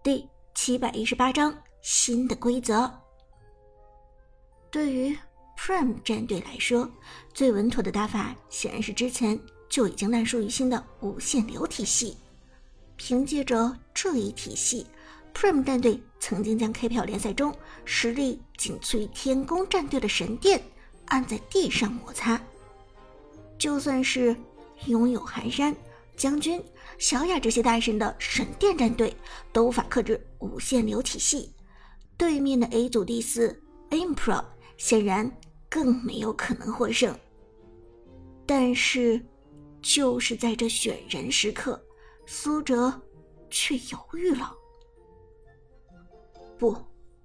第七百一十八章新的规则。对于 Prime 战队来说，最稳妥的打法显然是之前就已经烂熟于心的无限流体系。凭借着这一体系，Prime 战队曾经将 KPL 联赛中实力仅次于天宫战队的神殿按在地上摩擦。就算是拥有寒山。将军、小雅这些大神的神殿战队都无法克制无限流体系，对面的 A 组第四 i m p r o 显然更没有可能获胜。但是，就是在这选人时刻，苏哲却犹豫了。不，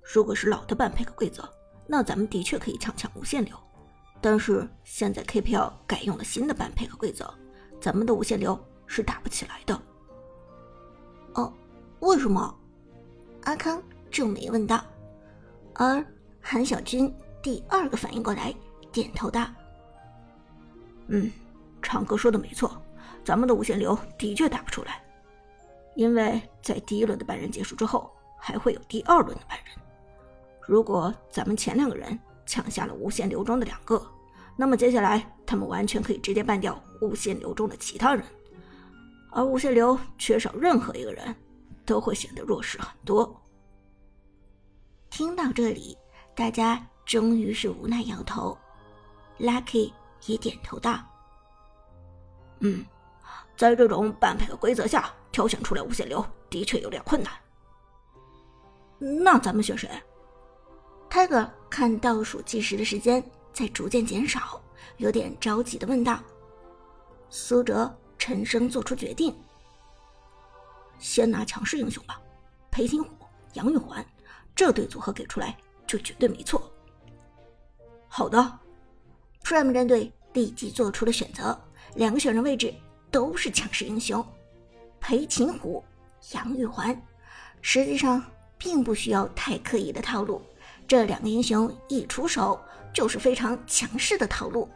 如果是老的半配合规则，那咱们的确可以强抢无限流。但是现在 KPL 改用了新的半配合规则，咱们的无限流。是打不起来的。哦，为什么？阿康皱眉问道。而韩小军第二个反应过来，点头道：“嗯，长哥说的没错，咱们的无限流的确打不出来，因为在第一轮的半人结束之后，还会有第二轮的半人。如果咱们前两个人抢下了无限流中的两个，那么接下来他们完全可以直接办掉无限流中的其他人。”而无限流缺少任何一个人，都会显得弱势很多。听到这里，大家终于是无奈摇头。Lucky 也点头道：“嗯，在这种半配的规则下，挑选出来无限流的确有点困难。那咱们选谁？”Tiger 看倒数计时的时间在逐渐减少，有点着急的问道：“苏哲。”陈升做出决定，先拿强势英雄吧，裴擒虎、杨玉环这对组合给出来就绝对没错。好的，Prime 战队立即做出了选择，两个选人位置都是强势英雄，裴擒虎、杨玉环。实际上并不需要太刻意的套路，这两个英雄一出手就是非常强势的套路。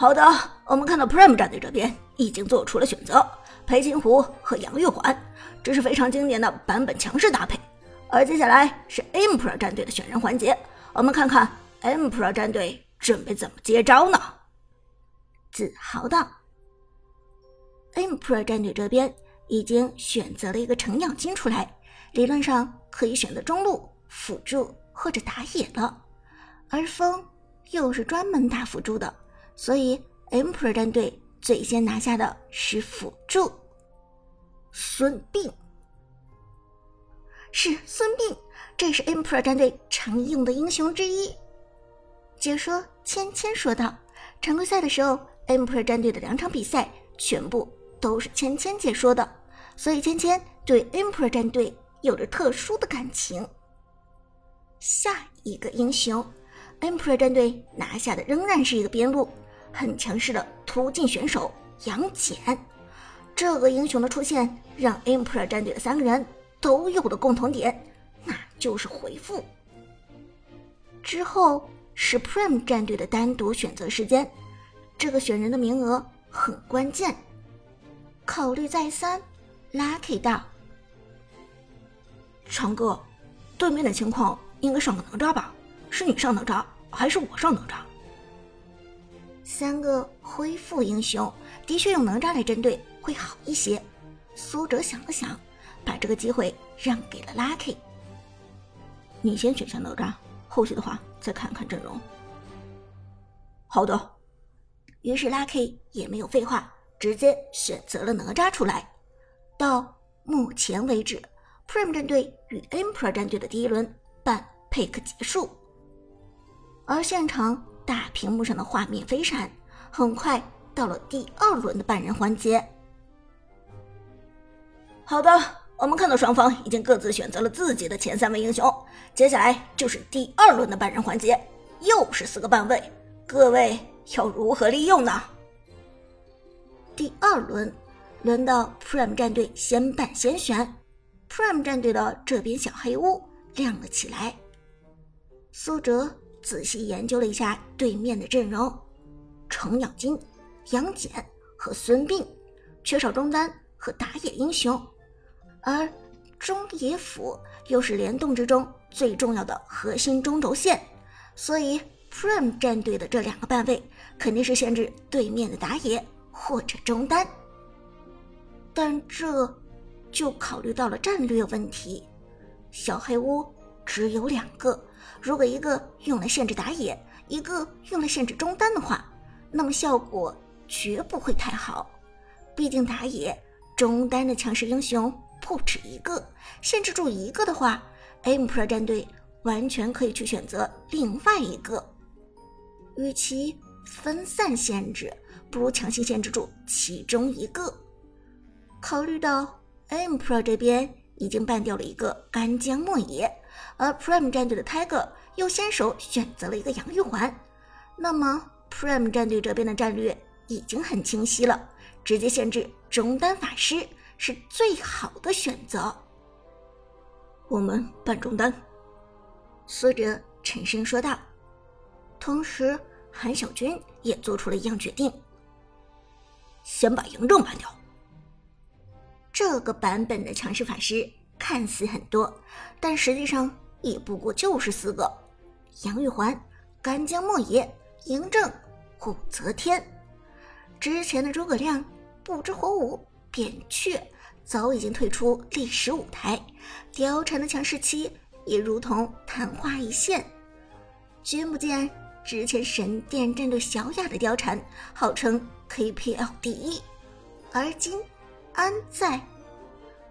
好的，我们看到 Prime 战队这边已经做出了选择，裴擒虎和杨玉环，这是非常经典的版本强势搭配。而接下来是 Emperor 战队的选人环节，我们看看 Emperor 战队准备怎么接招呢？子豪道，Emperor 战队这边已经选择了一个程咬金出来，理论上可以选择中路辅助或者打野了，而风又是专门打辅助的。所以，Emperor 战队最先拿下的是辅助孙膑，是孙膑，这是 Emperor 战队常用的英雄之一。解说芊芊说道：“常规赛的时候，Emperor 战队的两场比赛全部都是芊芊解说的，所以芊芊对 Emperor 战队有着特殊的感情。”下一个英雄，Emperor 战队拿下的仍然是一个边路。很强势的突进选手杨戬，这个英雄的出现让 Emperor 战队的三个人都有了共同点，那就是回复。之后是 Prime 战队的单独选择时间，这个选人的名额很关键。考虑再三，Lucky 道：“长哥，对面的情况应该上个哪吒吧？是你上哪吒，还是我上哪吒？”三个恢复英雄的确用哪吒来针对会好一些。苏哲想了想，把这个机会让给了 Lucky。你先选下哪吒，后续的话再看看阵容。好的。于是 Lucky 也没有废话，直接选择了哪吒出来。到目前为止，Prime 战队与 Emperor 战队的第一轮半 pick 结束，而现场。大屏幕上的画面飞闪，很快到了第二轮的半人环节。好的，我们看到双方已经各自选择了自己的前三位英雄，接下来就是第二轮的半人环节，又是四个半位，各位要如何利用呢？第二轮轮到 Prime 战队先办先选，Prime 战队的这边小黑屋亮了起来，苏哲。仔细研究了一下对面的阵容，程咬金、杨戬和孙膑，缺少中单和打野英雄。而中野辅又是联动之中最重要的核心中轴线，所以 Prime 战队的这两个半位肯定是限制对面的打野或者中单。但这就考虑到了战略问题，小黑屋只有两个，如果一个用来限制打野，一个用来限制中单的话，那么效果绝不会太好。毕竟打野、中单的强势英雄。不止一个，限制住一个的话，M Pro 战队完全可以去选择另外一个。与其分散限制，不如强行限制住其中一个。考虑到 M Pro 这边已经办掉了一个干将莫邪，而 Prime 战队的 Tiger 又先手选择了一个杨玉环，那么 Prime 战队这边的战略已经很清晰了，直接限制中单法师。是最好的选择。我们办中单，苏哲沉声说道。同时，韩小军也做出了一样决定：先把嬴政办掉。这个版本的强势法师看似很多，但实际上也不过就是四个：杨玉环、干将莫邪、嬴政、武则天。之前的诸葛亮、不知火舞。扁鹊早已经退出历史舞台，貂蝉的强势期也如同昙花一现。君不见之前神殿战队小雅的貂蝉号称 KPL 第一，而今安在？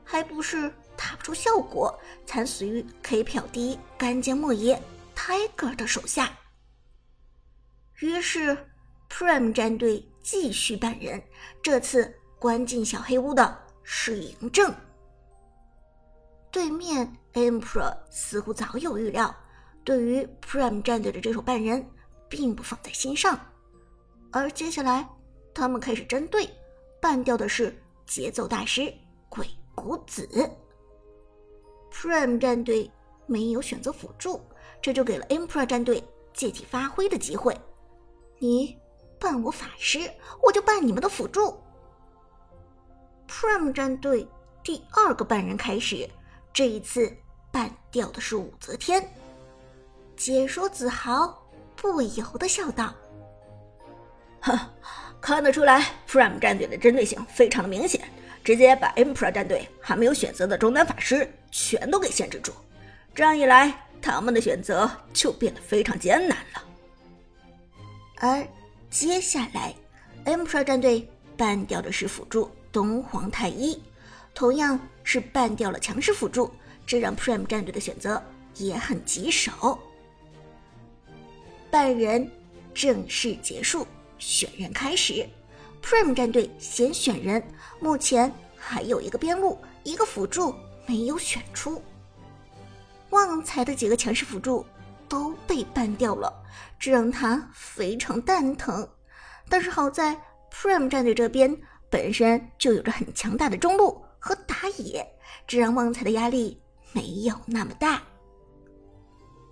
还不是打不出效果，惨死于 KPL 第一干将莫邪 Tiger 的手下。于是 Prime 战队继续办人，这次。关进小黑屋的是嬴政。对面 Emperor 似乎早有预料，对于 Prime 战队的这手半人并不放在心上。而接下来，他们开始针对办掉的是节奏大师鬼谷子。Prime 战队没有选择辅助，这就给了 Emperor 战队借题发挥的机会。你扮我法师，我就扮你们的辅助。Prime 战队第二个半人开始，这一次扮掉的是武则天。解说子豪不由得笑道：“哼，看得出来，Prime 战队的针对性非常的明显，直接把 Emperor 战队还没有选择的中单法师全都给限制住。这样一来，他们的选择就变得非常艰难了。而接下来，M Pro 战队办掉的是辅助。”东皇太一同样是办掉了强势辅助，这让 Prime 战队的选择也很棘手。半人正式结束，选人开始。Prime 战队先选人，目前还有一个边路，一个辅助没有选出。旺财的几个强势辅助都被办掉了，这让他非常蛋疼。但是好在 Prime 战队这边。本身就有着很强大的中路和打野，这让旺财的压力没有那么大。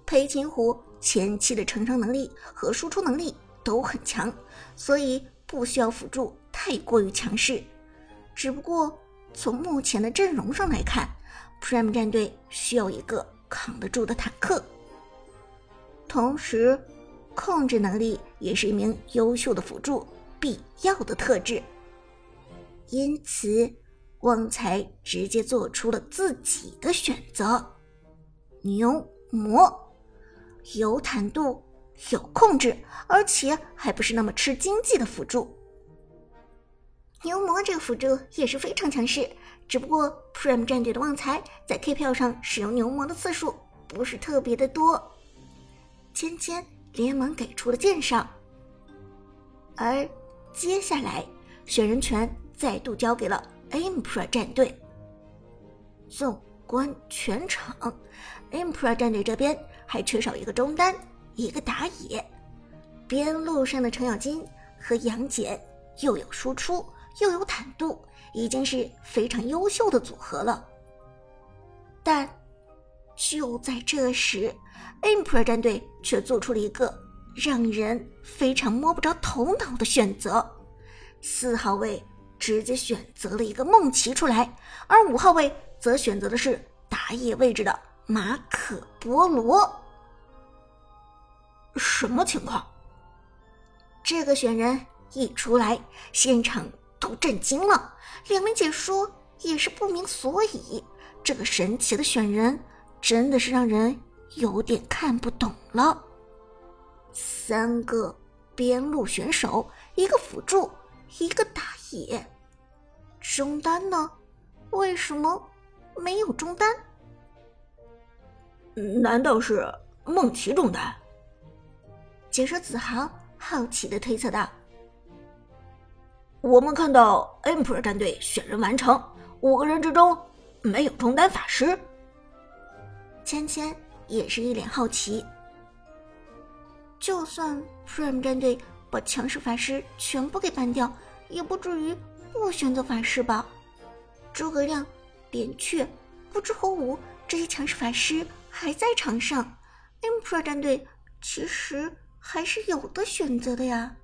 裴擒虎前期的成长能力和输出能力都很强，所以不需要辅助太过于强势。只不过从目前的阵容上来看，Prime 战队需要一个扛得住的坦克，同时控制能力也是一名优秀的辅助必要的特质。因此，旺财直接做出了自己的选择：牛魔，有坦度，有控制，而且还不是那么吃经济的辅助。牛魔这个辅助也是非常强势，只不过 Prime 战队的旺财在 K 票上使用牛魔的次数不是特别的多。芊芊连忙给出了鉴赏，而接下来选人权。再度交给了 Emperor 战队。纵观全场，Emperor 战队这边还缺少一个中单，一个打野。边路上的程咬金和杨戬又有输出又有坦度，已经是非常优秀的组合了。但就在这时，Emperor 战队却做出了一个让人非常摸不着头脑的选择：四号位。直接选择了一个梦奇出来，而五号位则选择的是打野位置的马可波罗。什么情况？这个选人一出来，现场都震惊了，两名解说也是不明所以。这个神奇的选人真的是让人有点看不懂了。三个边路选手，一个辅助，一个打野，中单呢？为什么没有中单？难道是梦奇中单？解说子豪好奇的推测道：“我们看到 Emperor 战队选人完成，五个人之中没有中单法师。”芊芊也是一脸好奇。就算 Prime 战队把强势法师全部给 ban 掉，也不至于不选择法师吧？诸葛亮、扁鹊、不知火舞这些强势法师还在场上，Emperor 战队其实。还是有的选择的呀。